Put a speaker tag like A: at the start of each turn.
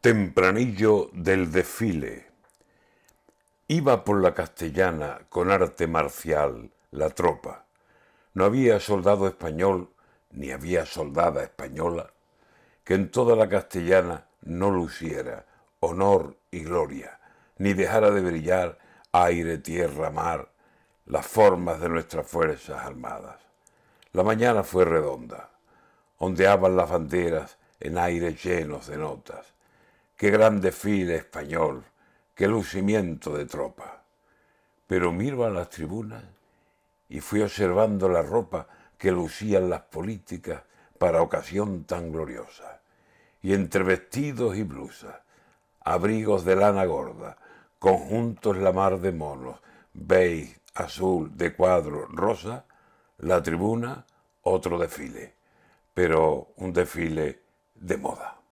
A: Tempranillo del desfile. Iba por la castellana con arte marcial la tropa. No había soldado español, ni había soldada española, que en toda la castellana no luciera honor y gloria, ni dejara de brillar aire, tierra, mar, las formas de nuestras fuerzas armadas. La mañana fue redonda, ondeaban las banderas en aires llenos de notas qué gran desfile español, qué lucimiento de tropa. Pero miro a las tribunas y fui observando la ropa que lucían las políticas para ocasión tan gloriosa. Y entre vestidos y blusas, abrigos de lana gorda, conjuntos la mar de monos, beige, azul, de cuadro, rosa, la tribuna, otro desfile, pero un desfile de moda.